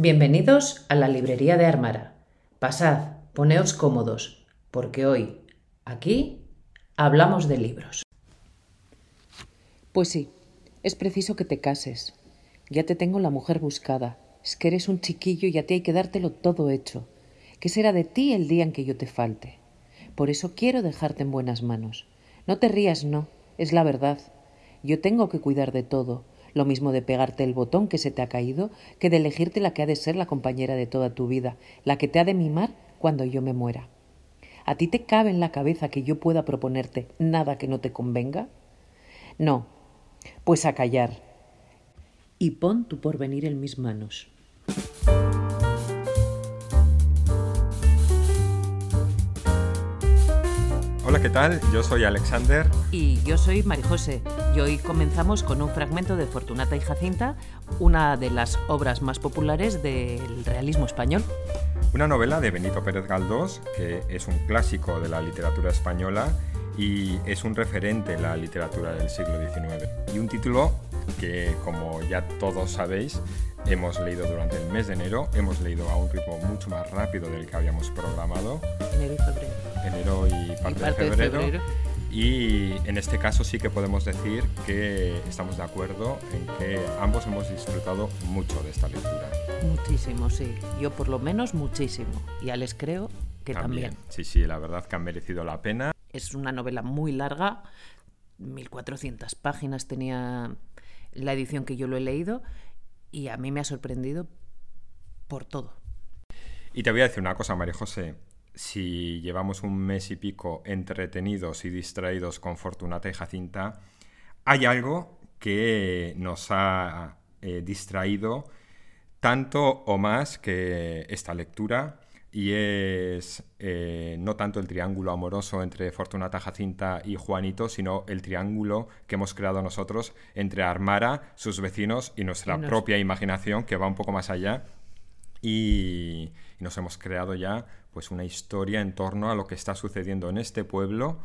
Bienvenidos a la librería de Armara. Pasad, poneos cómodos, porque hoy, aquí, hablamos de libros. Pues sí, es preciso que te cases. Ya te tengo la mujer buscada. Es que eres un chiquillo y a ti hay que dártelo todo hecho. ¿Qué será de ti el día en que yo te falte? Por eso quiero dejarte en buenas manos. No te rías, no, es la verdad. Yo tengo que cuidar de todo, lo mismo de pegarte el botón que se te ha caído, que de elegirte la que ha de ser la compañera de toda tu vida, la que te ha de mimar cuando yo me muera. ¿A ti te cabe en la cabeza que yo pueda proponerte nada que no te convenga? No, pues a callar. Y pon tu porvenir en mis manos. Hola, ¿qué tal? Yo soy Alexander. Y yo soy Marijose. Y hoy comenzamos con un fragmento de Fortunata y Jacinta, una de las obras más populares del realismo español. Una novela de Benito Pérez Galdós, que es un clásico de la literatura española y es un referente en la literatura del siglo XIX. Y un título que, como ya todos sabéis, hemos leído durante el mes de enero, hemos leído a un ritmo mucho más rápido del que habíamos programado. Enero y febrero. Enero y parte, de, febrero, Y en este caso sí que podemos decir que estamos de acuerdo en que ambos hemos disfrutado mucho de esta lectura. Muchísimo, sí. Yo por lo menos muchísimo. Y Alex creo que también. también. Sí, sí, la verdad que han merecido la pena. Es una novela muy larga, 1400 páginas tenía la edición que yo lo he leído y a mí me ha sorprendido por todo. Y te voy a decir una cosa, María José. Si llevamos un mes y pico entretenidos y distraídos con Fortunata y Jacinta, hay algo que nos ha eh, distraído tanto o más que esta lectura y es eh, no tanto el triángulo amoroso entre Fortunata Jacinta y Juanito, sino el triángulo que hemos creado nosotros entre Armara, sus vecinos y nuestra propia imaginación que va un poco más allá. Y, nos hemos creado ya pues una historia en torno a lo que está sucediendo en este pueblo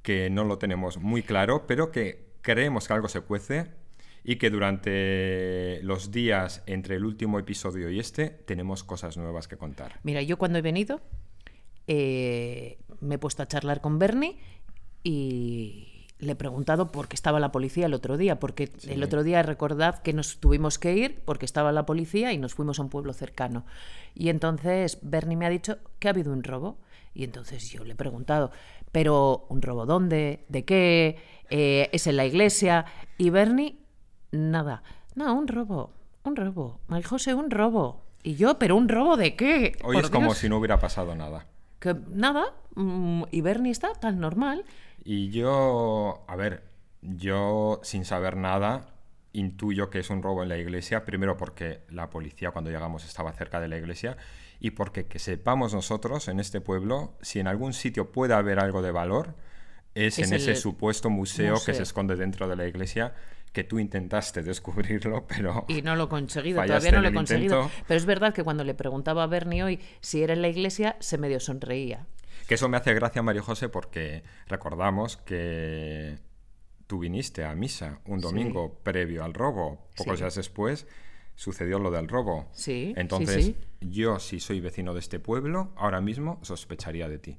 que no lo tenemos muy claro, pero que creemos que algo se cuece y que durante los días entre el último episodio y este tenemos cosas nuevas que contar. Mira, yo cuando he venido eh, me he puesto a charlar con Bernie y le he preguntado por qué estaba la policía el otro día, porque el otro día recordad que nos tuvimos que ir porque estaba la policía y nos fuimos a un pueblo cercano. Y entonces Bernie me ha dicho que ha habido un robo. Y entonces yo le he preguntado, pero ¿un robo dónde? ¿De qué? Eh, ¿Es en la iglesia? Y Bernie nada. No, un robo, un robo. Ay, José, un robo. Y yo, ¿pero un robo de qué? Hoy es como si no hubiera pasado nada. Que nada, mm, y Bernie está tan normal. Y yo, a ver, yo sin saber nada intuyo que es un robo en la iglesia, primero porque la policía cuando llegamos estaba cerca de la iglesia y porque que sepamos nosotros en este pueblo, si en algún sitio puede haber algo de valor, es, en ese supuesto museo, que se esconde dentro de la iglesia que tú intentaste descubrirlo, pero... Y no lo he conseguido, todavía no lo he conseguido. Pero es verdad que cuando le preguntaba a Bernie hoy si era en la iglesia, se medio sonreía. Que eso me hace gracia, María José, porque recordamos que tú viniste a misa un domingo previo al robo, pocos días después sucedió lo del robo. Sí. Entonces, yo, si soy vecino de este pueblo, ahora mismo sospecharía de ti.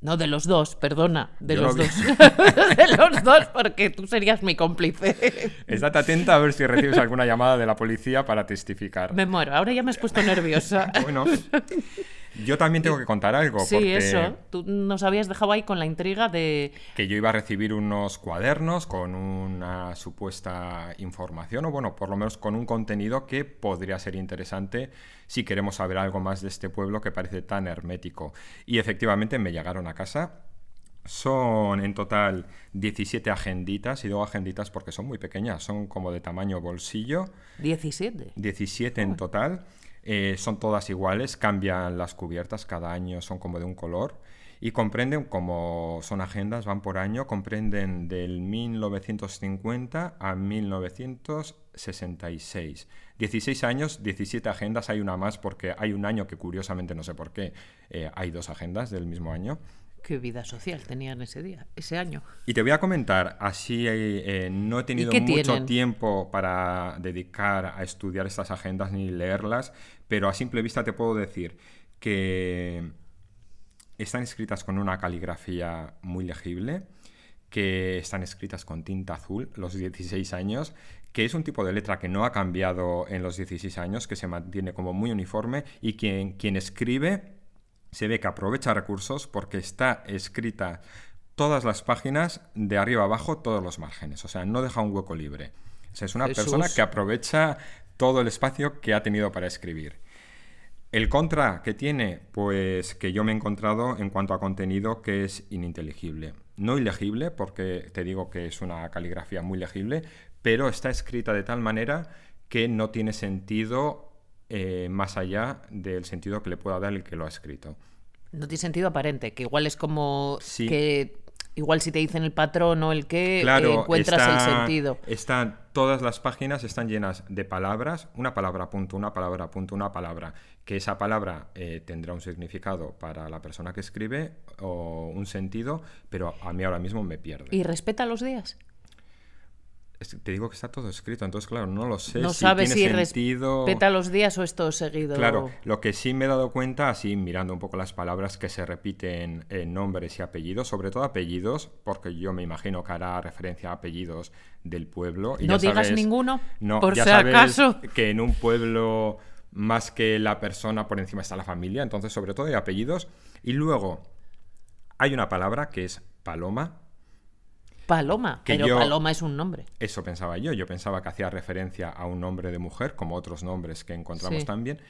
No, de los dos, perdona, de los dos. de los dos, porque tú serías mi cómplice. Estate atenta a ver si recibes alguna llamada de la policía para testificar. Me muero, ahora ya me has puesto nerviosa. bueno, yo también tengo que contar algo. Sí, eso. Tú nos habías dejado ahí con la intriga de... Que yo iba a recibir unos cuadernos con una supuesta información, o bueno, por lo menos con un contenido que podría ser interesante si queremos saber algo más de este pueblo que parece tan hermético. Y efectivamente me llegaron a casa. Son en total 17 agenditas, y digo agenditas porque son muy pequeñas, son como de tamaño bolsillo. 17. 17 en total. Eh, son todas iguales, cambian las cubiertas cada año, son como de un color y comprenden, como son agendas, van por año, comprenden del 1950 a 1966. 16 años, 17 agendas, hay una más porque hay un año que curiosamente no sé por qué, eh, hay dos agendas del mismo año. Qué vida social tenían ese día, ese año. Y te voy a comentar, así eh, no he tenido mucho tienen? tiempo para dedicar a estudiar estas agendas ni leerlas, pero a simple vista te puedo decir que están escritas con una caligrafía muy legible, que están escritas con tinta azul, los 16 años, que es un tipo de letra que no ha cambiado en los 16 años, que se mantiene como muy uniforme y quien, quien escribe se ve que aprovecha recursos porque está escrita todas las páginas de arriba abajo, todos los márgenes, o sea, no deja un hueco libre. O sea, es una Jesús. persona que aprovecha todo el espacio que ha tenido para escribir. El contra que tiene, pues que yo me he encontrado en cuanto a contenido que es ininteligible. No ilegible, porque te digo que es una caligrafía muy legible, pero está escrita de tal manera que no tiene sentido eh, más allá del sentido que le pueda dar el que lo ha escrito. No tiene sentido aparente, que igual es como Sí. que igual si te dicen el patrón o el qué, eh, encuentras está- el sentido. Están, todas las páginas están llenas de palabras, una palabra punto, una palabra punto, una palabra, que esa palabra eh, tendrá un significado para la persona que escribe o un sentido, pero a mí ahora mismo me pierde. ¿Y respeta los días? Te digo que está todo escrito, entonces claro, no lo sé no si sabes si sentido. respeta los días o es todo seguido. Claro, lo que sí me he dado cuenta, así mirando un poco las palabras que se repiten en nombres y apellidos, sobre todo apellidos, porque yo me imagino que hará referencia a apellidos del pueblo. Y No ya digas sabes- ninguno, no, por ya si sabes acaso. que en un pueblo más que la persona por encima está la familia, entonces sobre todo hay apellidos. Y luego hay una palabra que es paloma, Paloma, Que pero yo- Paloma es un nombre. eso pensaba yo. Yo pensaba que hacía referencia a un nombre de mujer, como otros nombres que encontramos Sí. también.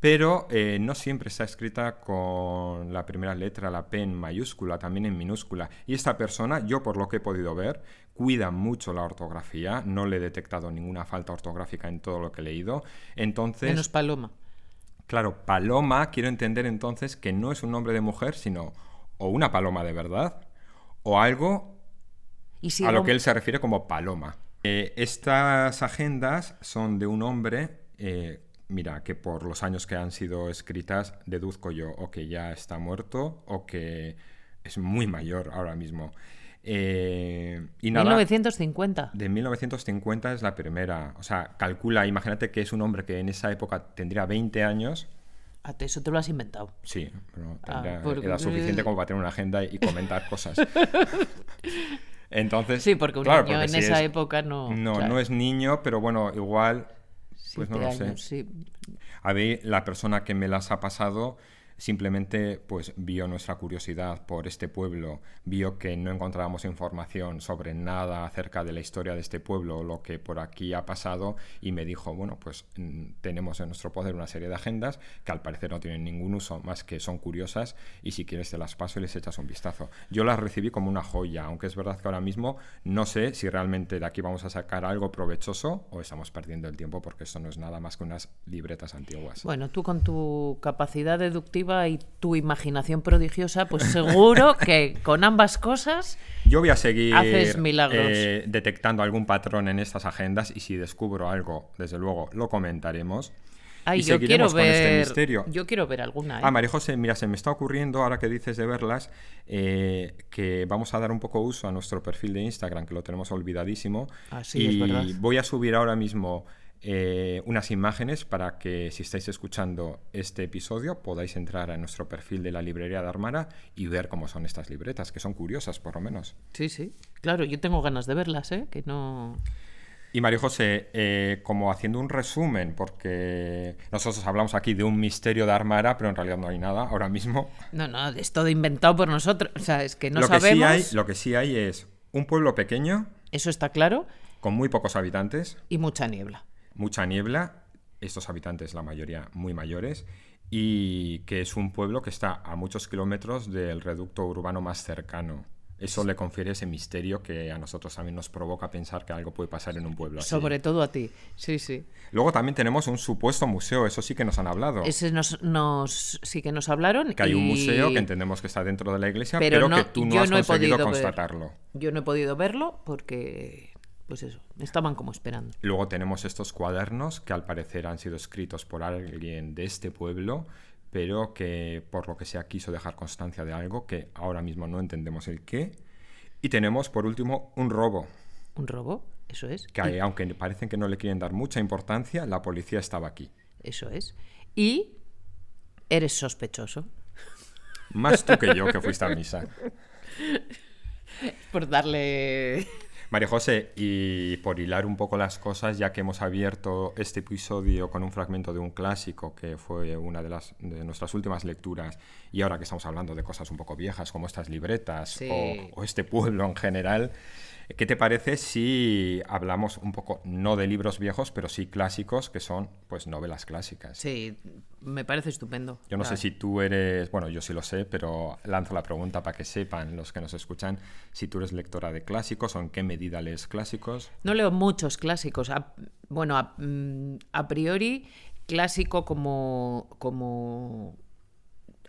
Pero eh, no siempre está escrita con la primera letra, la P en mayúscula, también en minúscula. Y esta persona, yo por lo que he podido ver, cuida mucho la ortografía. No le he detectado ninguna falta ortográfica en todo lo que he leído. Entonces, Menos Paloma. claro, paloma, quiero entender entonces que no es un nombre de mujer, sino o una paloma de verdad, o algo Y si a lo que él se refiere como paloma. Eh, estas agendas son de un hombre, eh, mira, que por los años que han sido escritas, deduzco yo, o que ya está muerto, o que es muy mayor ahora mismo. Eh, y nada, 1950. de 1950 es la primera. O sea, calcula, imagínate que es un hombre que en esa época tendría 20 años. Ah, Eso te lo has inventado. Sí, pero Ah, tendría porque- edad suficiente como para tener una agenda y comentar cosas. Entonces, Sí, porque un claro, niño porque en si esa es- época no. no, claro, no es niño, pero bueno, igual, pues no lo sé. sí. A ver, la persona que me las ha pasado simplemente pues vio nuestra curiosidad por este pueblo, vio que no encontrábamos información sobre nada acerca de la historia de este pueblo lo que por aquí ha pasado y me dijo, bueno, pues mm, tenemos en nuestro poder una serie de agendas que al parecer no tienen ningún uso más que son curiosas y si quieres te las paso y les echas un vistazo. Yo las recibí como una joya, aunque es verdad que ahora mismo no sé si realmente de aquí vamos a sacar algo provechoso o estamos perdiendo el tiempo porque esto no es nada más que unas libretas antiguas. Bueno, tú con tu capacidad deductiva y tu imaginación prodigiosa, pues seguro que con ambas cosas Yo voy a seguir Haces milagros. eh, detectando algún patrón en estas agendas y si descubro algo, desde luego, lo comentaremos. Ay, y yo quiero seguiremos con este ver. misterio. Yo quiero ver alguna. ¿eh? Ah, María José, mira, se me está ocurriendo, ahora que dices de verlas, eh, que vamos a dar un poco uso a nuestro perfil de Instagram, que lo tenemos olvidadísimo. Ah, sí, y es verdad. voy a subir ahora mismo eh, unas imágenes para que si estáis escuchando este episodio podáis entrar a nuestro perfil de la librería de Armara y ver cómo son estas libretas, que son curiosas por lo menos. Sí, sí. Claro, yo tengo ganas de verlas, ¿eh? Que no. Y María José, eh, como haciendo un resumen, porque nosotros hablamos aquí de un misterio de Armara, pero en realidad no hay nada ahora mismo. No, no, es todo inventado por nosotros. O sea, es que no lo, que sabemos. sí hay, lo que sí hay es un pueblo pequeño, Eso está claro. con muy pocos habitantes, Y mucha niebla. Mucha niebla, estos habitantes la mayoría muy mayores, y que es un pueblo que está a muchos kilómetros del reducto urbano más cercano. Eso le confiere ese misterio que a nosotros también nos provoca pensar que algo puede pasar en un pueblo así. Sobre todo a ti. Sí, sí. Luego también tenemos un supuesto museo, eso sí que nos han hablado. Ese nos, nos sí que nos hablaron. Que hay un museo que entendemos que está dentro de la iglesia, Pero pero, no- que tú no has no conseguido ver. constatarlo. Yo no he podido verlo porque, pues eso, estaban como esperando. Luego tenemos estos cuadernos que al parecer han sido escritos por alguien de este pueblo, pero que por lo que sea quiso dejar constancia de algo que ahora mismo no entendemos el qué. Y tenemos por último un robo. ¿Un robo? Eso es. Que aunque parecen que no le quieren dar mucha importancia, la policía estaba aquí. Eso es. Y eres sospechoso. Más tú que yo que fuiste a misa. Por darle María José, y por hilar un poco las cosas, ya que hemos abierto este episodio con un fragmento de un clásico que fue una de, las, de nuestras últimas lecturas, y ahora que estamos hablando de cosas un poco viejas como estas libretas o, este pueblo en general, ¿Qué te parece si hablamos un poco, no de libros viejos, pero sí clásicos, que son pues novelas clásicas? Sí, me parece estupendo. Yo no sé si tú eres, bueno, yo sí lo sé, pero lanzo la pregunta para que sepan los que nos escuchan si tú eres lectora de clásicos o en qué medida lees clásicos. No leo muchos clásicos. bueno, mm, a, priori, clásico como, como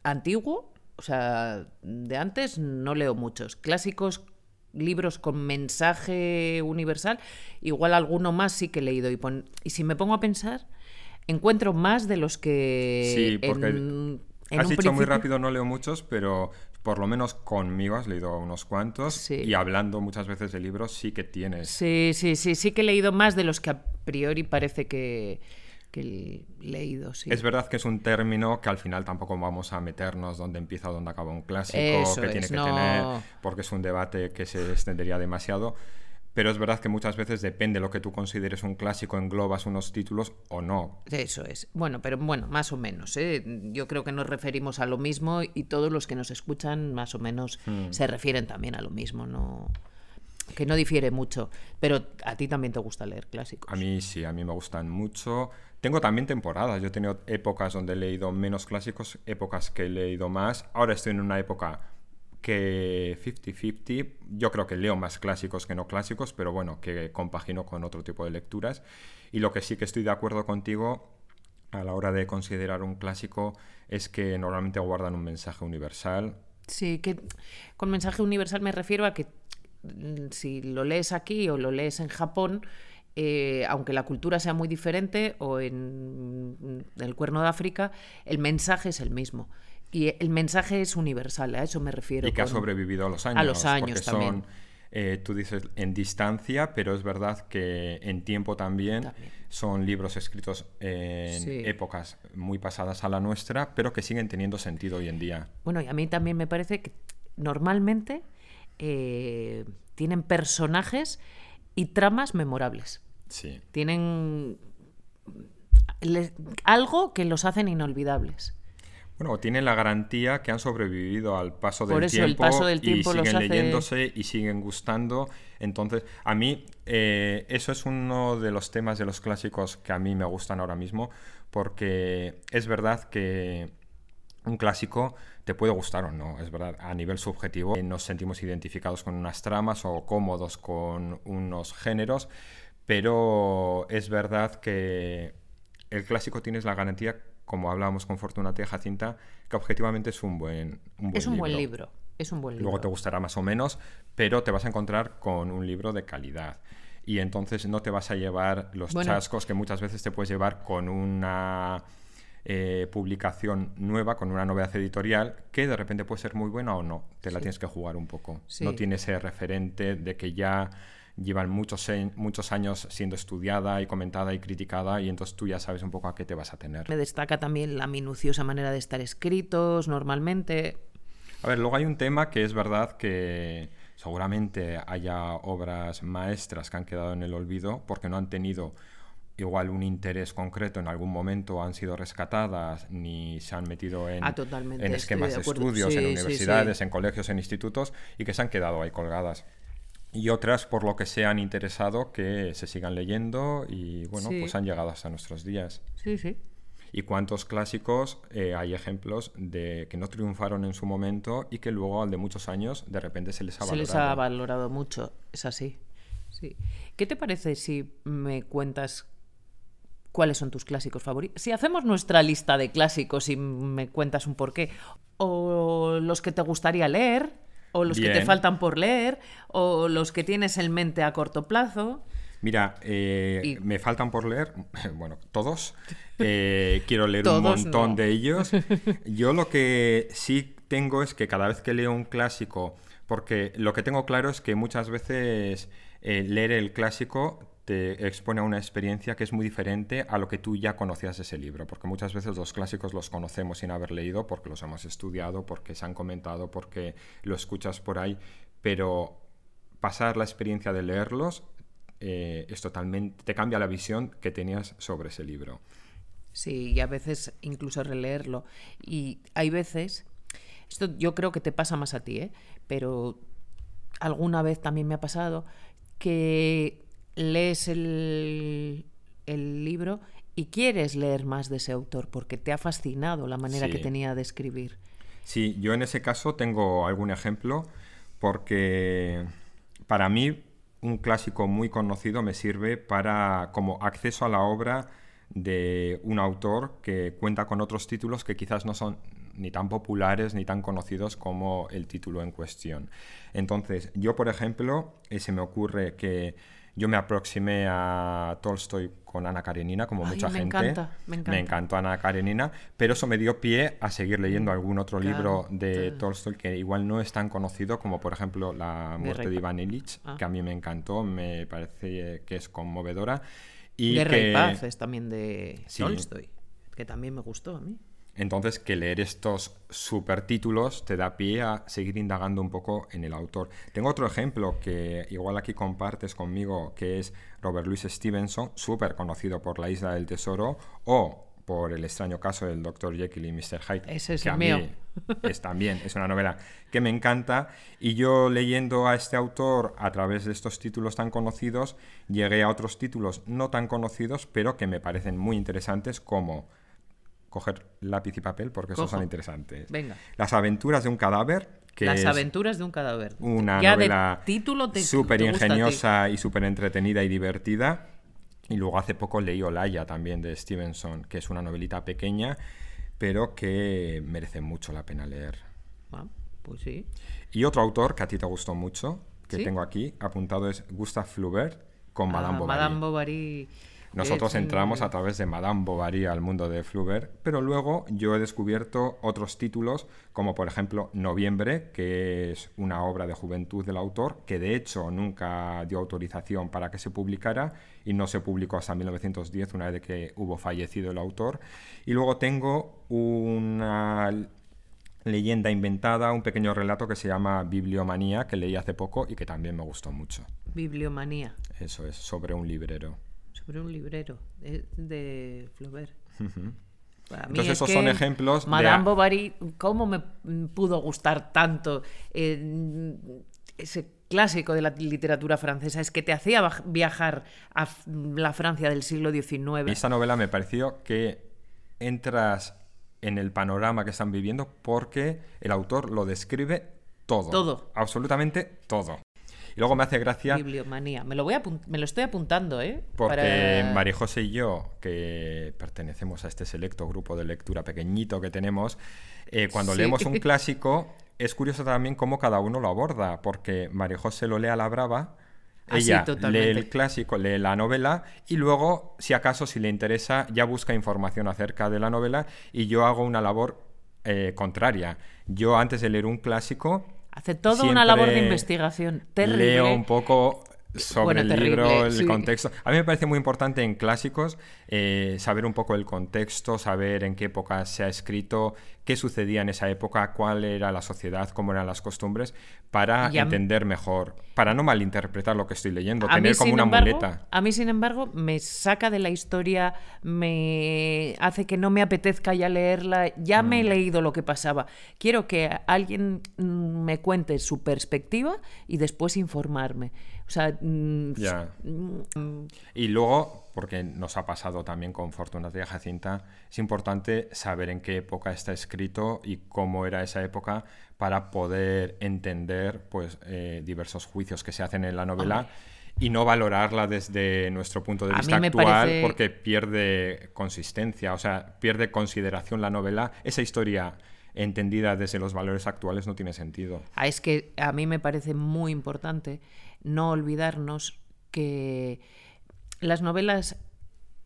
antiguo, o sea, de antes no leo muchos. Clásicos libros con mensaje universal, igual alguno más sí que he leído. Y, y si me pongo a pensar, encuentro más de los que... Sí, porque has dicho muy rápido, no leo muchos, pero por lo menos conmigo has leído unos cuantos y hablando muchas veces de libros sí que tienes. Sí, sí, sí, sí que he leído más de los que a priori parece que leído, sí. Es verdad que es un término que al final tampoco vamos a meternos dónde empieza o dónde acaba un clásico, que tiene que tener, porque es un debate que se extendería demasiado. Pero es verdad que muchas veces depende de lo que tú consideres un clásico, englobas unos títulos o no. Eso es. Bueno, pero bueno, más o menos. ¿eh? Yo creo que nos referimos a lo mismo y todos los que nos escuchan más o menos hmm. se refieren también a lo mismo, no que no difiere mucho. Pero a ti también te gusta leer clásicos. A mí sí, a mí me gustan mucho. Tengo también temporadas. Yo he tenido épocas donde he leído menos clásicos, épocas que he leído más. Ahora estoy en una época que 50-50. Yo creo que leo más clásicos que no clásicos, pero bueno, que compagino con otro tipo de lecturas. Y lo que sí que estoy de acuerdo contigo a la hora de considerar un clásico es que normalmente guardan un mensaje universal. Sí, que con mensaje universal me refiero a que mm, si lo lees aquí o lo lees en Japón, eh, aunque la cultura sea muy diferente o en, el cuerno de África, el mensaje es el mismo. Y el mensaje es universal, a eso me refiero. Y que ha sobrevivido a los años. A los años también. Son, eh, tú dices en distancia, pero es verdad que en tiempo también, son libros escritos en épocas muy pasadas a la nuestra, pero que siguen teniendo sentido hoy en día. Bueno, y a mí también me parece que normalmente eh, tienen personajes y tramas memorables. Sí. Tienen algo que los hacen inolvidables. Bueno, tienen la garantía que han sobrevivido al paso del tiempo y siguen leyéndose y siguen gustando. Entonces, a mí eh, eso es uno de los temas de los clásicos que a mí me gustan ahora mismo, porque es verdad que un clásico te puede gustar o no, es verdad, a nivel subjetivo nos sentimos identificados con unas tramas o cómodos con unos géneros, pero es verdad que el clásico tienes la garantía, como hablábamos con Fortunate y Jacinta, que objetivamente es un buen, un buen es un libro. buen libro. Es un buen libro. Luego te gustará más o menos, pero te vas a encontrar con un libro de calidad. Y entonces no te vas a llevar los chascos que muchas veces te puedes llevar con una eh, publicación nueva, con una novedad editorial, que de repente puede ser muy buena o no. Te la tienes que jugar un poco. No tiene ese referente de que ya llevan muchos, muchos años siendo estudiada y comentada y criticada y entonces tú ya sabes un poco a qué te vas a tener. Me destaca también la minuciosa manera de estar escritos normalmente. A ver, luego hay un tema que es verdad que seguramente haya obras maestras que han quedado en el olvido porque no han tenido igual un interés concreto en algún momento han sido rescatadas ni se han metido en, ah, en esquemas de, estudios, en universidades, en colegios, en institutos y que se han quedado ahí colgadas y otras por lo que se han interesado que se sigan leyendo y bueno, pues han llegado hasta nuestros días. Sí, sí. Y cuántos clásicos eh, hay ejemplos de que no triunfaron en su momento y que luego al de muchos años de repente se les ha valorado. Se les ha valorado mucho, es así. Sí. ¿Qué te parece si me cuentas cuáles son tus clásicos favoritos? Si hacemos nuestra lista de clásicos y me cuentas un porqué, o los que te gustaría leer, o los que te faltan por leer, o los que tienes en mente a corto plazo. Mira, eh, me faltan por leer, bueno, todos. Eh, quiero leer un montón de ellos. Yo lo que sí tengo es que cada vez que leo un clásico, porque lo que tengo claro es que muchas veces eh, leer el clásico te expone a una experiencia que es muy diferente a lo que tú ya conocías de ese libro, porque muchas veces los clásicos los conocemos sin haber leído, porque los hemos estudiado, porque se han comentado, porque lo escuchas por ahí, pero pasar la experiencia de leerlos eh, es totalmente, te cambia la visión que tenías sobre ese libro. Sí, y a veces incluso releerlo. Y hay veces, esto yo creo que te pasa más a ti, ¿eh? pero alguna vez también me ha pasado que lees el, libro y quieres leer más de ese autor porque te ha fascinado la manera que tenía de escribir. Sí, yo en ese caso tengo algún ejemplo porque para mí un clásico muy conocido me sirve para como acceso a la obra de un autor que cuenta con otros títulos que quizás no son ni tan populares ni tan conocidos como el título en cuestión. Entonces, yo por ejemplo, eh, se me ocurre que yo me aproximé a Tolstoy con Ana Karenina, como mucha me gente. Encanta, me, encanta. me encantó Ana Karenina, pero eso me dio pie a seguir leyendo algún otro libro de Tolstoy que igual no es tan conocido como, por ejemplo, La muerte de, Iván Illich, ah. que a mí me encantó, me parece que es conmovedora. Y Guerra que... y Paz es también de Tolstoy, que también me gustó a mí. Entonces, que leer estos supertítulos te da pie a seguir indagando un poco en el autor. Tengo otro ejemplo que igual aquí compartes conmigo, que es Robert Louis Stevenson, súper conocido por La Isla del Tesoro o por el extraño caso del Dr. Jekyll y Mr. Hyde. Ese es que el mío. es también, es una novela que me encanta. Y yo leyendo a este autor a través de estos títulos tan conocidos, llegué a otros títulos no tan conocidos, pero que me parecen muy interesantes como coger lápiz y papel porque esos son interesantes. Venga. Las aventuras de un cadáver. Que Las aventuras de un cadáver. Una novela súper ingeniosa y súper entretenida y divertida. Y luego hace poco leí Olaya también de Stevenson, que es una novelita pequeña, pero que merece mucho la pena leer. Ah, pues sí. Y otro autor que a ti te gustó mucho, que tengo aquí apuntado, es Gustave Flaubert con Madame ah, Bovary. Madame Bovary nosotros entramos a través de Madame Bovary al mundo de Flaubert, pero luego yo he descubierto otros títulos, como por ejemplo Noviembre, que es una obra de juventud del autor, que de hecho nunca dio autorización para que se publicara y no se publicó hasta 1910, una vez que hubo fallecido el autor. Y luego tengo una leyenda inventada, un pequeño relato que se llama Bibliomanía, que leí hace poco y que también me gustó mucho. Bibliomanía. Eso es, sobre un librero sobre un librero de, Flaubert. Entonces esos son ejemplos Madame Bovary, ¿cómo me pudo gustar tanto eh, ese clásico de la literatura francesa? Es que te hacía viajar a la Francia del siglo XIX. Esta novela me pareció que entras en el panorama que están viviendo porque el autor lo describe todo. Todo. Absolutamente todo. Y luego me hace gracia. Bibliomanía. Me lo, voy a me lo estoy apuntando, ¿eh? Porque María José y yo, que pertenecemos a este selecto grupo de lectura pequeñito que tenemos, eh, cuando leemos un clásico, es curioso también cómo cada uno lo aborda, porque María José lo lee a la brava. Ah, ella lee el clásico, lee la novela y luego, si acaso, si le interesa, ya busca información acerca de la novela y yo hago una labor eh, contraria. Yo antes de leer un clásico Hace toda una labor de investigación terrible. Leo un poco sobre el libro, el contexto. A mí me parece muy importante en clásicos eh, saber un poco el contexto, saber en qué época se ha escrito, qué sucedía en esa época, cuál era la sociedad, cómo eran las costumbres, para entender mejor, para no malinterpretar lo que estoy leyendo, tener como una muleta. A mí, sin embargo, me saca de la historia, me hace que no me apetezca ya leerla, ya me he mm. leído lo que pasaba. Quiero que alguien mm, me cuente su perspectiva y después informarme. O sea, mm, y luego, porque nos ha pasado también con Fortuna de Jacinta, es importante saber en qué época está escrito y cómo era esa época para poder entender pues, eh, diversos juicios que se hacen en la novela. y no valorarla desde nuestro punto de vista actual porque pierde consistencia, o sea, pierde consideración la novela. Esa historia entendida desde los valores actuales no tiene sentido. Ah, es que a mí me parece muy importante no olvidarnos que las novelas,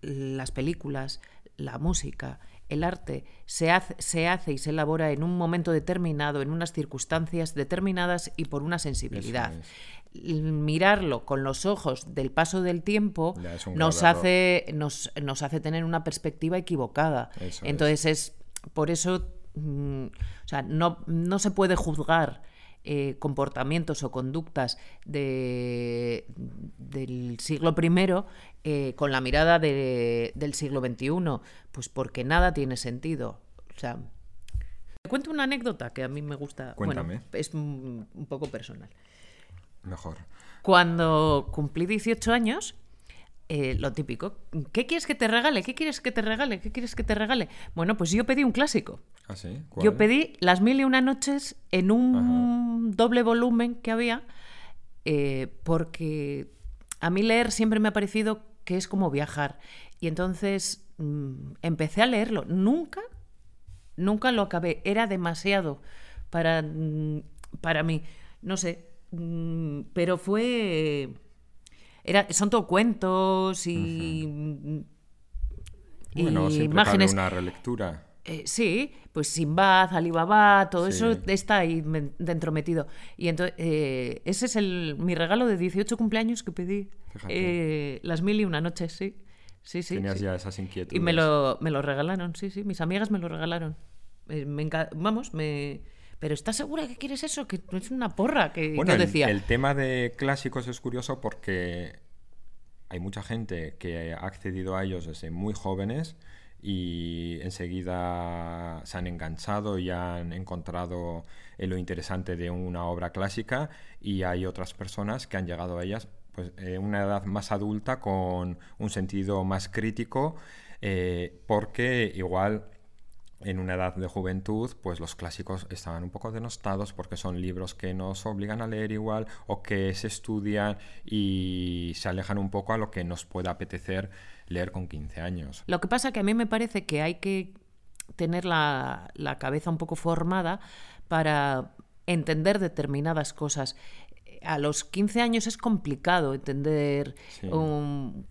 las películas, la música, el arte se hace, se hace, y se elabora en un momento determinado, en unas circunstancias determinadas y por una sensibilidad. Mirarlo con los ojos del paso del tiempo nos hace, nos, nos, hace tener una perspectiva equivocada. Entonces es por eso, mm, o sea, no, no se puede juzgar eh, comportamientos o conductas de, del siglo I eh, con la mirada de, del siglo XXI, pues porque nada tiene sentido. O sea, te cuento una anécdota que a mí me gusta. Cuéntame. es un, un poco personal. Mejor. Cuando cumplí 18 años, eh, lo típico. ¿Qué quieres que te regale? ¿Qué quieres que te regale? ¿Qué quieres que te regale? Bueno, pues yo pedí un clásico. ¿Ah, sí? Yo pedí Las Mil y Una Noches en un doble volumen que había, eh, porque a mí leer siempre me ha parecido que es como viajar. Y entonces mm, empecé a leerlo. Nunca, nunca lo acabé. Era demasiado para, mm, para mí. No sé, mm, pero fue son todo cuentos y, bueno, imágenes. una relectura. Eh, sí, pues Simbad, Alibaba, todo eso está ahí dentro metido. Y entonces, eh, ese es el, mi regalo de 18 cumpleaños que pedí. Eh, las mil y una noches, sí. Sí, sí. Tenías ya esas inquietudes. Y me lo, me lo regalaron, sí, sí. Mis amigas me lo regalaron. me vamos, me, pero ¿estás segura que quieres eso? Que es una porra que bueno, decía. El, tema de clásicos es curioso porque hay mucha gente que ha accedido a ellos desde muy jóvenes y enseguida se han enganchado y han encontrado lo interesante de una obra clásica y hay otras personas que han llegado a ellas pues en una edad más adulta con un sentido más crítico eh, porque igual en una edad de juventud, pues los clásicos estaban un poco denostados porque son libros que nos obligan a leer igual o que se estudian y se alejan un poco a lo que nos pueda apetecer leer con 15 años. Lo que pasa que a mí me parece que hay que tener la, la cabeza un poco formada para entender determinadas cosas a los 15 años es complicado entender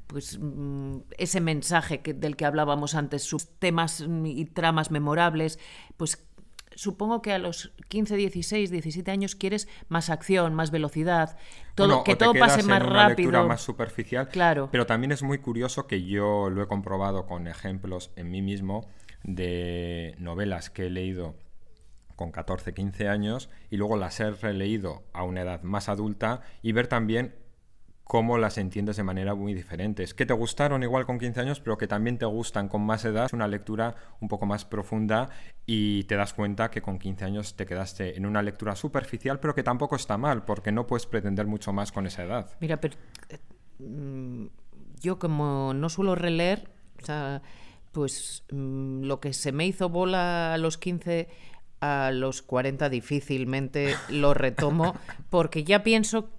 pues, mm, ese mensaje del que hablábamos antes, sus temas y tramas memorables, pues supongo que a los 15, 16, 17 años quieres más acción, más velocidad, todo, que todo pase más en una rápido. más superficial. Claro. Pero también es muy curioso que yo lo he comprobado con ejemplos en mí mismo de novelas que he leído con 14, 15 años y luego las he releído a una edad más adulta y ver también cómo las entiendes de manera muy diferente. Es que te gustaron igual con 15 años, pero que también te gustan con más edad. Es una lectura un poco más profunda y te das cuenta que con 15 años te quedaste en una lectura superficial, pero que tampoco está mal, porque no puedes pretender mucho más con esa edad. Mira, pero mm, yo como no suelo releer, pues mm, lo que se me hizo bola a los 15 a los 40 difícilmente lo retomo porque ya pienso,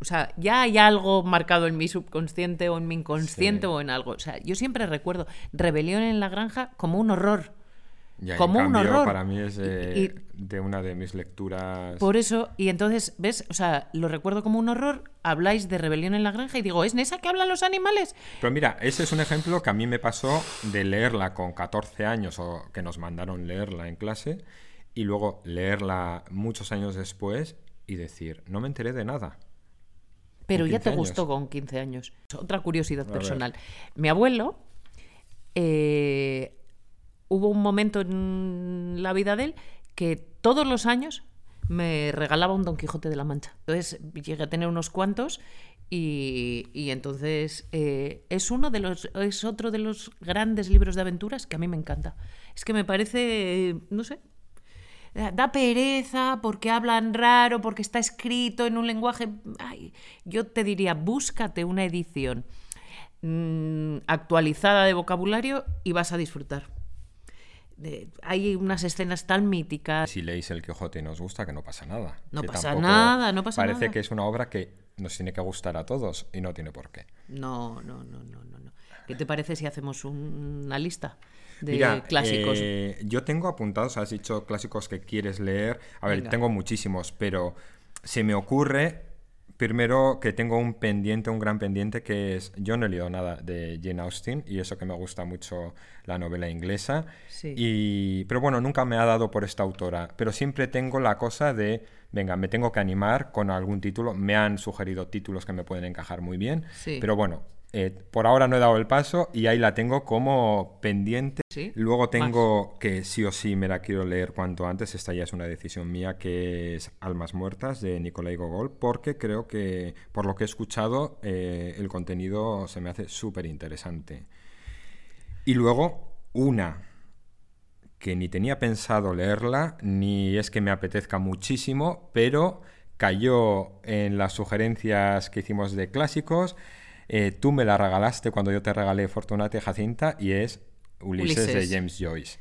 o sea, ya hay algo marcado en mi subconsciente o en mi inconsciente o en algo. O sea, yo siempre recuerdo Rebelión en la Granja como un horror. como un horror. Para mí es de, una de mis lecturas. Por eso, y entonces, ¿ves? O sea, lo recuerdo como un horror. Habláis de Rebelión en la Granja y digo, ¿es en esa que hablan los animales? Pero mira, ese es un ejemplo que a mí me pasó de leerla con 14 años o que nos mandaron leerla en clase y luego leerla muchos años después y decir, no me enteré de nada. Pero ya te gustó con 15 años. Otra curiosidad personal. Mi abuelo, eh, hubo un momento en la vida de él que todos los años me regalaba un Don Quijote de la Mancha. Entonces llegué a tener unos cuantos y, y entonces eh, es uno de los es otro de los grandes libros de aventuras que a mí me encanta. Es que me parece, no sé, da pereza porque hablan raro, porque está escrito en un lenguaje... yo te diría, búscate una edición mm, actualizada de vocabulario y vas a disfrutar. hay unas escenas tan míticas. Si leéis El Quijote y nos gusta, que no pasa nada. No pasa nada, no pasa nada. Parece que es una obra que nos tiene que gustar a todos y no tiene por qué. No, no, no, no, no. ¿Qué te parece si hacemos una lista? De clásicos. Eh, yo tengo apuntados, has dicho clásicos que quieres leer. A ver, tengo muchísimos, pero se me ocurre Primero que tengo un pendiente, un gran pendiente, que es, yo no he leído nada de Jane Austen y eso que me gusta mucho la novela inglesa. Sí. Y, pero bueno, nunca me ha dado por esta autora, pero siempre tengo la cosa de, venga, me tengo que animar con algún título. Me han sugerido títulos que me pueden encajar muy bien, Sí. pero bueno, eh, por ahora no he dado el paso y ahí la tengo como pendiente. Sí. Luego tengo que sí o sí me la quiero leer cuanto antes, esta ya es una decisión mía, que es Almas Muertas de Nicolai Gogol, porque creo que, por lo que he escuchado, eh, el contenido se me hace súper interesante. Y luego, una que ni tenía pensado leerla, ni es que me apetezca muchísimo, pero cayó en las sugerencias que hicimos de clásicos. Eh, tú me la regalaste cuando yo te regalé Fortunata y Jacinta y es Ulises, Ulises. de James Joyce.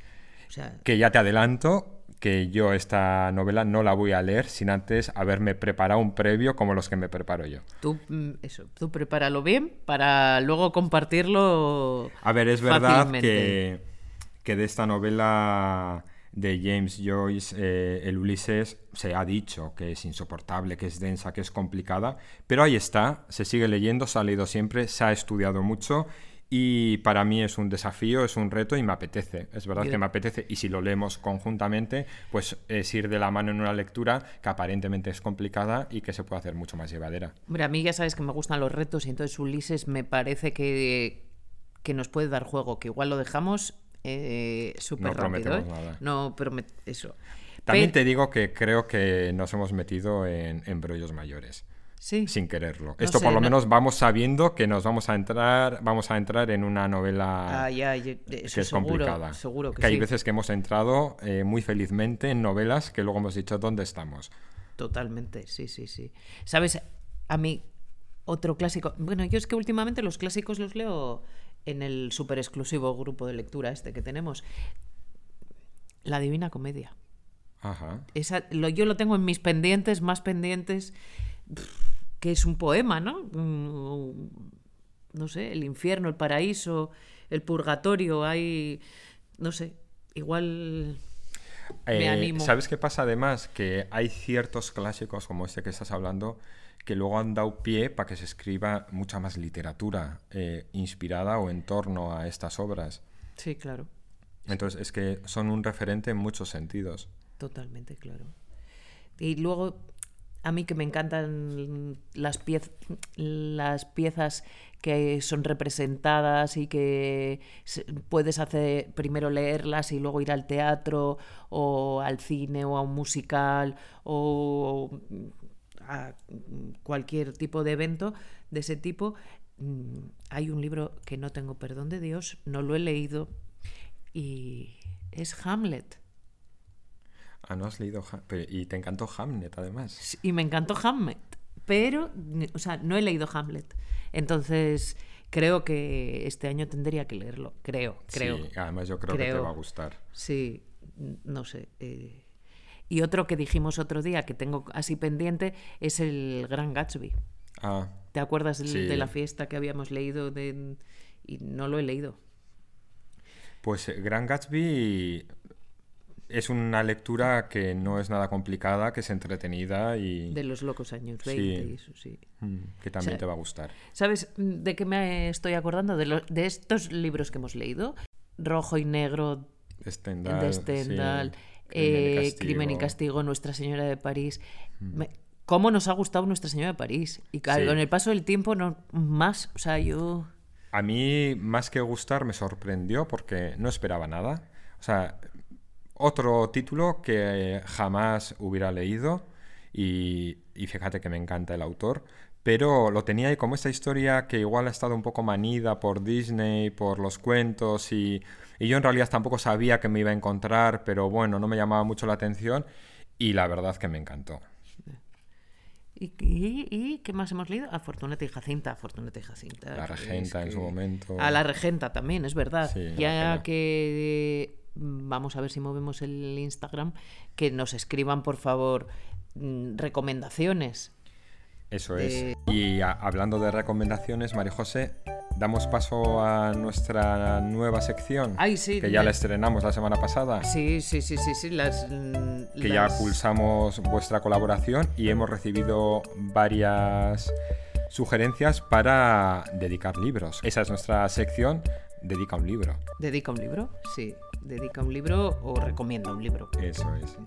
O sea, Que ya te adelanto que yo esta novela no la voy a leer sin antes haberme preparado un previo como los que me preparo yo. tú, mm, eso, tú prepáralo bien para luego compartirlo. A ver, es verdad fácilmente. que, que de esta novela de James Joyce, eh, el Ulises, se ha dicho que es insoportable, que es densa, que es complicada, pero ahí está, se sigue leyendo, se ha leído siempre, se ha estudiado mucho y para mí es un desafío, es un reto y me apetece, es verdad que me apetece y si lo leemos conjuntamente, pues es ir de la mano en una lectura que aparentemente es complicada y que se puede hacer mucho más llevadera. Hombre, a mí ya sabes que me gustan los retos y entonces Ulises me parece que, que nos puede dar juego, que igual lo dejamos eh, súper No rápido. prometemos ¿eh? nada. No promet eso. También Pero- te digo que creo que nos hemos metido en embrollos mayores. Sí. sin quererlo. No Esto sé, por lo no- menos vamos sabiendo que nos vamos a entrar, vamos a entrar en una novela Ah, ya, ya, que es seguro, complicada. Seguro que, hay sí. veces que hemos entrado eh, muy felizmente en novelas que luego hemos dicho dónde estamos. Totalmente, sí, sí, sí. ¿Sabes? A mí, otro clásico. Bueno, yo es que últimamente los clásicos los leo en el súper exclusivo grupo de lectura este que tenemos. La Divina Comedia. Ajá. Esa, lo, yo lo tengo en mis pendientes, más pendientes, que es un poema, ¿no? Mm, No sé, el infierno, el paraíso, el purgatorio, hay. No sé, igual. Me Eh, animo. ¿Sabes qué pasa además? Que hay ciertos clásicos como este que estás hablando que luego han dado pie para que se escriba mucha más literatura eh, inspirada o en torno a estas obras. Sí, claro. Entonces es que son un referente en muchos sentidos. Totalmente, claro. Y luego, a mí que me encantan las, piez- las piezas que son representadas y que puedes hacer primero leerlas y luego ir al teatro o al cine o a un musical o a cualquier tipo de evento de ese tipo. Mm, Hay un libro que no tengo perdón de Dios, no lo he leído y es Hamlet. Ah, no has leído Ha- pero- y te encantó Hamlet además. Y me encantó Hamlet, pero, o sea, no he leído Hamlet. Entonces, creo que este año tendría que leerlo. Creo, creo. Sí, además yo creo, que te Creo. va a gustar. Sí, no sé. eh. Y otro que dijimos otro día que tengo así pendiente es el Gran Gatsby. Ah, ¿Te acuerdas Sí. de la fiesta que habíamos leído de... y no lo he leído? pues eh, Gran Gatsby es una lectura que no es nada complicada, que es entretenida y De los locos años Sí. 20 y eso, sí. mm, que también sea, te va a gustar. ¿Sabes de qué me estoy acordando? De, lo- de estos libros que hemos leído. Rojo y negro Stendhal, de sí, Crimen y eh, Crimen y Castigo. Mm. Nuestra Señora de París. Me- ¿Cómo nos ha gustado Nuestra Señora de París? Y ca- Sí. con el paso del tiempo, no más. O sea, yo. A mí, más que gustar, me sorprendió porque no esperaba nada. O sea, otro título que jamás hubiera leído y, y fíjate que me encanta el autor, pero lo tenía ahí como esta historia que igual ha estado un poco manida por Disney, por los cuentos y, y yo en realidad tampoco sabía que me iba a encontrar, pero bueno, no me llamaba mucho la atención y la verdad que me encantó. ¿Y, y- y qué más hemos leído? A Fortunata y Jacinta. Fortunata y Jacinta. La regenta en su momento. A la regenta también, es verdad. Sí, ya que mm, vamos a ver si movemos el Instagram, que nos escriban, por favor, mm, recomendaciones. Eso de- es. Y a- hablando de recomendaciones, María José, damos paso a nuestra nueva sección. Ay, sí. Que ya me- la estrenamos la semana pasada. Sí, sí, sí, sí, sí. Las, mm, Que ya pulsamos vuestra colaboración y hemos recibido varias sugerencias para dedicar libros. Esa es nuestra sección, dedica un libro. ¿Dedica un libro? Sí. ¿Dedica un libro o recomienda un libro? Eso es.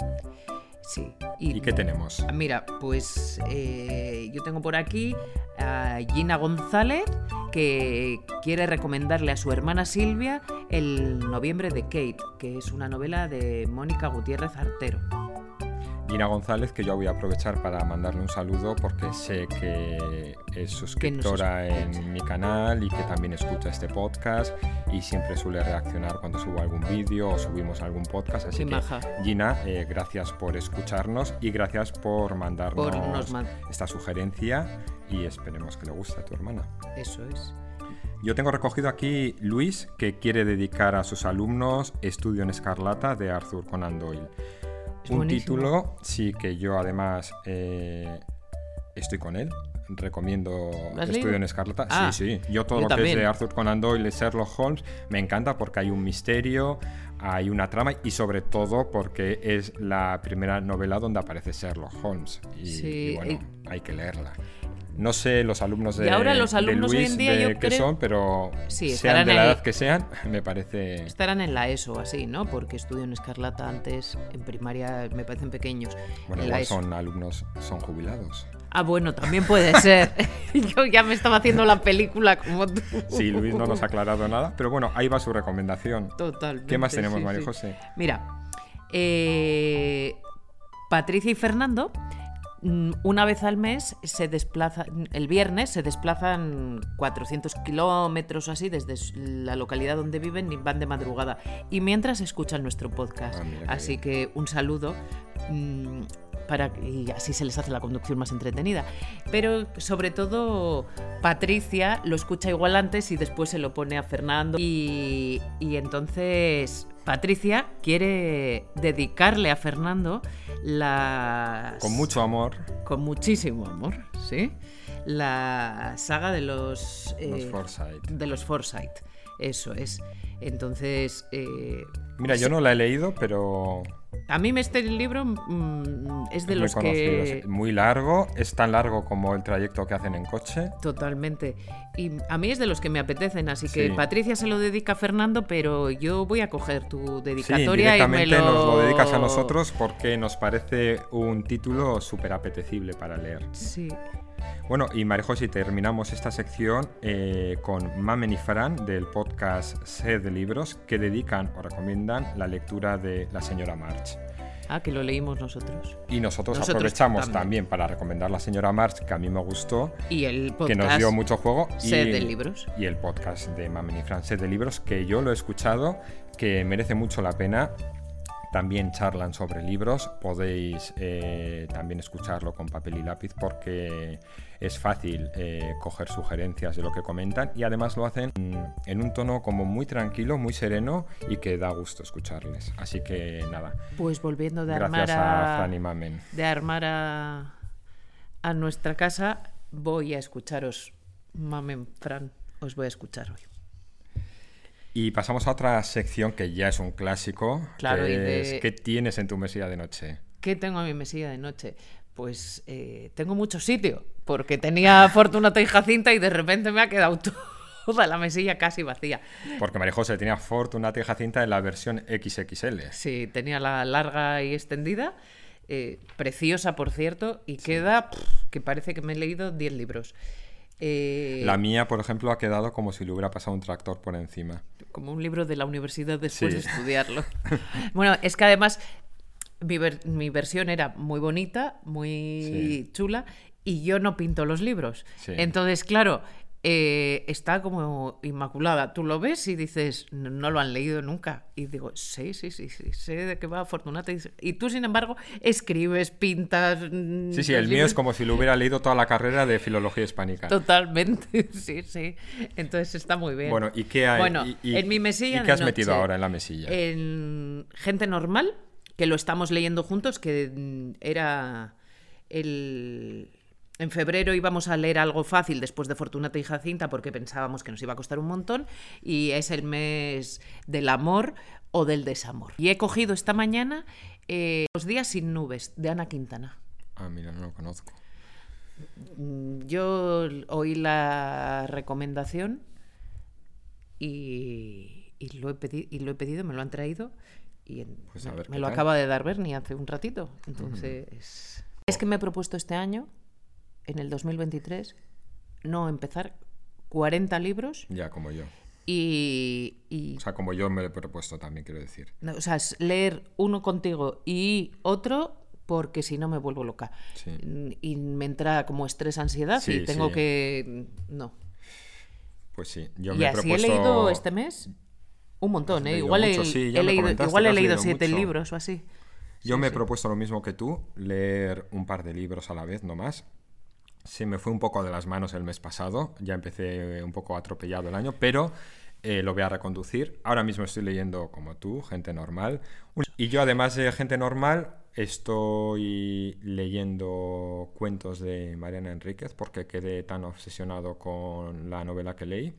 Sí. ¿Y qué tenemos? Mira, pues eh, yo tengo por aquí a Gina González que quiere recomendarle a su hermana Silvia el Noviembre de Kate, que es una novela de Mónica Gutiérrez Artero. Gina González, que yo voy a aprovechar para mandarle un saludo porque sé que es suscriptora en mi canal y que también escucha este podcast y siempre suele reaccionar cuando subo algún vídeo o subimos algún podcast. Así Qué que, maja. Gina, eh, gracias por escucharnos y gracias por mandarnos Por nos man- esta sugerencia y esperemos que le guste a tu hermana. Eso es. Yo tengo recogido aquí Luis, que quiere dedicar a sus alumnos Estudio en Escarlata de Arthur Conan Doyle. Es Un buenísimo. título, sí, que yo además eh, estoy con él. Recomiendo ¿Lo has Estudio leído? en Escarlata. Ah, sí, sí. Yo todo yo lo que es de Arthur Conan Doyle Sherlock Holmes me encanta porque hay un misterio, hay una trama y sobre todo porque es la primera novela donde aparece Sherlock Holmes. Y, Sí, y bueno, y- hay que leerla. No sé los alumnos de, Y ahora los de alumnos hoy Luis en día de yo creo- son, pero Sí, sean de la edad que sean, me parece... Estarán en la ESO así, ¿no? Porque estudio en Escarlata antes, en primaria me parecen pequeños. Bueno, igual son alumnos, son jubilados. Ah, bueno, también puede ser. Yo ya me estaba haciendo la película como tú. Sí, Luis no nos ha aclarado nada, pero bueno, ahí va su recomendación. Totalmente. ¿Qué más tenemos, sí, María sí. José? Mira, eh, Patricia y Fernando, una vez al mes se desplazan, el viernes se desplazan 400 kilómetros o así desde la localidad donde viven y van de madrugada. Y mientras escuchan nuestro podcast. Ah, así que un saludo. mm, Para, y así se les hace la conducción más entretenida. Pero sobre todo Patricia lo escucha igual antes y después se lo pone a Fernando. Y, y entonces Patricia quiere dedicarle a Fernando las... Con mucho amor, Con muchísimo amor, ¿sí? La saga de los... los eh, Forsyth. de los Forsyth. Eso es. Entonces, eh, Mira, yo no la he leído, pero a mí este libro mm, es de es los que... Es muy largo, es tan largo como el trayecto que hacen en coche. Totalmente. Y a mí es de los que me apetecen, así que Sí. Patricia se lo dedica a Fernando, pero yo voy a coger tu Sí, dedicatoria y me directamente lo... nos lo dedicas a nosotros porque nos parece un título súper apetecible para leer. Sí. Bueno, y María José, terminamos esta sección eh, con Mamen y Fran del podcast Sed de Libros que dedican o recomiendan la lectura de La Señora March. Ah, que lo leímos nosotros. Y nosotros, Nosotros aprovechamos también. también. para recomendar La Señora March, que a mí me gustó, Y el podcast... que nos dio mucho juego. y, Sed de Libros. Y el podcast de Mamen y Fran, Sed de Libros, que yo lo he escuchado, que merece mucho la pena. También charlan sobre libros, podéis eh, también escucharlo con papel y lápiz porque es fácil eh, coger sugerencias de lo que comentan y además lo hacen en un tono como muy tranquilo, muy sereno y que da gusto escucharles. Así que nada, Pues volviendo de armar a a... Fran y Mamen. de armar a, a nuestra casa, voy a escucharos, mamen, Fran, os voy a escuchar hoy. Y pasamos a otra sección que ya es un clásico, Claro, que y de- es ¿qué tienes en tu mesilla de noche? ¿Qué tengo en mi mesilla de noche? Pues eh, tengo mucho sitio, porque tenía Fortunata y Jacinta y de repente me ha quedado toda la mesilla casi vacía. Porque María José tenía Fortunata y Jacinta en la versión XXL. Sí, tenía la larga y extendida, eh, preciosa por cierto, y queda pff, que parece que me he leído 10 libros. Eh, La mía, por ejemplo, ha quedado como si le hubiera pasado un tractor por encima. como un libro de la universidad después Sí. de estudiarlo. bueno, es que además mi, ver- mi versión era muy bonita, muy Sí. chula, y yo no pinto los libros. Sí. Entonces, claro, eh, está como inmaculada. Tú lo ves y dices, no, no lo han leído nunca. Y digo, sí, sí, sí, sí, sé de qué va Fortunata. Y, tú, sin embargo, escribes, pintas. mm, Sí, sí, el mío es como si lo hubiera leído toda la carrera de filología hispánica. Totalmente, sí, sí. Entonces está muy bien. Bueno, ¿y qué hay? Bueno, y, y- en mi mesilla ¿Y qué has metido ahora en la mesilla? En Gente Normal, que lo estamos leyendo juntos, que mm, era el, en febrero íbamos a leer algo fácil después de Fortunata y Jacinta porque pensábamos que nos iba a costar un montón y es el mes del amor o del desamor. Y he cogido esta mañana eh, Los días sin nubes de Ana Quintana. Ah, mira, no lo conozco. Mm, yo oí la recomendación y, y lo, he pedi- y lo he pedido, me lo han traído y en- Pues a me, lo acaba de dar Bernie hace un ratito. Entonces, es que me he propuesto este año, en el 2023, no empezar 40 libros Ya, como yo. y, y O sea, como yo me lo he propuesto también, quiero decir. no, o sea, es leer uno contigo y otro porque si no me vuelvo loca. Sí. Y me entra como estrés, ansiedad Sí, y tengo sí. que... No. Pues sí, yo y me he así propuesto... he leído este mes un montón, Has ¿eh? Igual, he, mucho, he me leído, igual he leído leído siete mucho. libros o así. Yo me he propuesto lo mismo que tú, leer un par de libros a la vez, no más. Se me fue un poco de las manos el mes pasado, ya empecé un poco atropellado el año, pero eh, lo voy a reconducir. Ahora mismo estoy leyendo como tú, gente normal. Y yo además de gente normal, estoy leyendo cuentos de Mariana Enríquez porque quedé tan obsesionado con la novela que leí.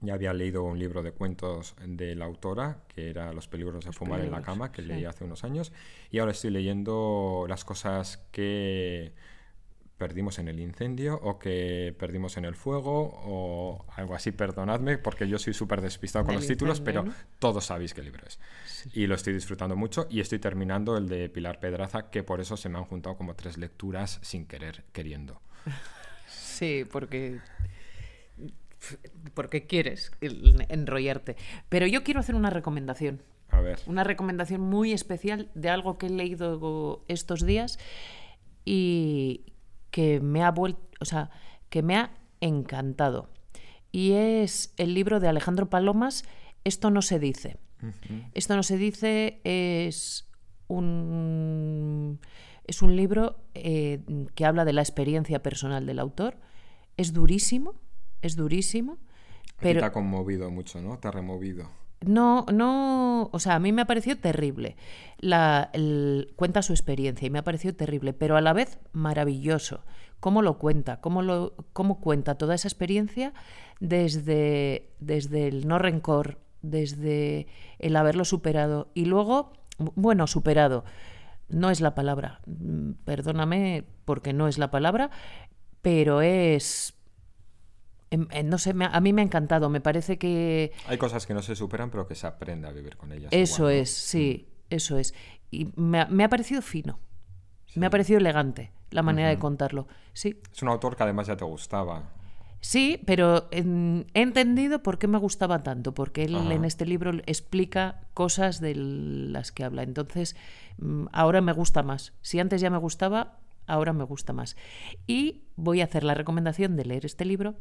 Ya había leído un libro de cuentos de la autora, que era Los peligros de fumar en la peligros, cama, que sí. leí hace unos años. Y ahora estoy leyendo las cosas que perdimos en el incendio o que perdimos en el fuego o algo así, perdonadme, porque yo soy súper despistado con los títulos, pero todos sabéis qué libro es. Y lo estoy disfrutando mucho y estoy terminando el de Pilar Pedraza, que por eso se me han juntado como tres lecturas sin querer, queriendo. Sí, porque porque quieres enrollarte. Pero yo quiero hacer una recomendación. A ver, Una recomendación muy especial de algo que he leído estos días y que me ha vuelto, o sea, que me ha encantado. Y es el libro de Alejandro Palomas, Esto no se dice. Esto no se dice es un es un libro eh, que habla de la experiencia personal del autor. Es durísimo, es durísimo, pero te ha conmovido mucho, ¿no? Te ha removido. No, no, o sea, a mí me ha parecido terrible. La, el- cuenta su experiencia y me ha parecido terrible, pero a la vez maravilloso. Cómo lo cuenta, cómo, lo, cómo cuenta toda esa experiencia desde, desde el no rencor, desde el haberlo superado y luego, bueno, superado, no es la palabra, mm, perdóname porque no es la palabra, pero es... em, eh, No sé, me a mí me ha encantado, me parece que... Hay cosas que no se superan, pero que se aprende a vivir con ellas. Eso igual, ¿no? es, sí, eso es. Y me ha, me ha parecido fino, me ha parecido elegante la manera de contarlo. Sí, Es un autor que además ya te gustaba. sí, pero en- he entendido por qué me gustaba tanto, porque él Ajá. en este libro explica cosas de las que habla. Entonces, mm, ahora me gusta más. Si antes ya me gustaba, ahora me gusta más. Y voy a hacer la recomendación de leer este libro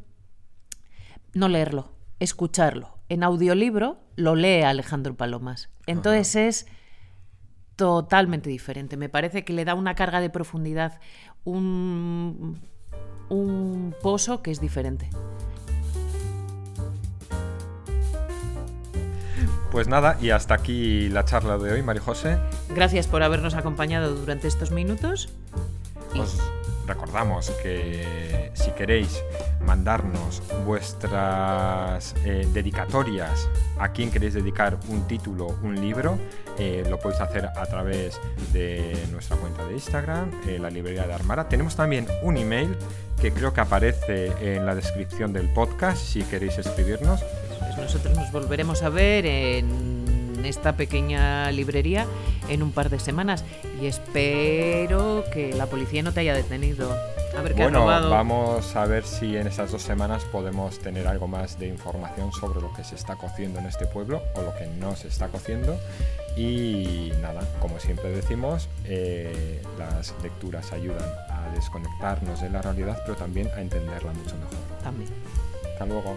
no leerlo, escucharlo. En audiolibro lo lee Alejandro Palomas. Entonces es totalmente diferente. Me parece que le da una carga de profundidad, un, un pozo que es diferente. Pues nada, y hasta aquí la charla de hoy, María José. Gracias por habernos acompañado durante estos minutos. Os recordamos que si queréis mandarnos vuestras eh, dedicatorias a quien queréis dedicar un título, un libro, eh, lo podéis hacer a través de nuestra cuenta de Instagram, eh, la librería de Armara. Tenemos también un email que creo que aparece en la descripción del podcast si queréis escribirnos. Pues nosotros nos volveremos a ver en esta pequeña librería en un par de semanas y espero que la policía no te haya detenido. A ver qué Bueno, robado. vamos a ver si en estas dos semanas podemos tener algo más de información sobre lo que se está cociendo en este pueblo o lo que no se está cociendo. Y nada, como siempre decimos, eh, las lecturas ayudan a desconectarnos de la realidad, pero también a entenderla mucho mejor. También. Hasta luego.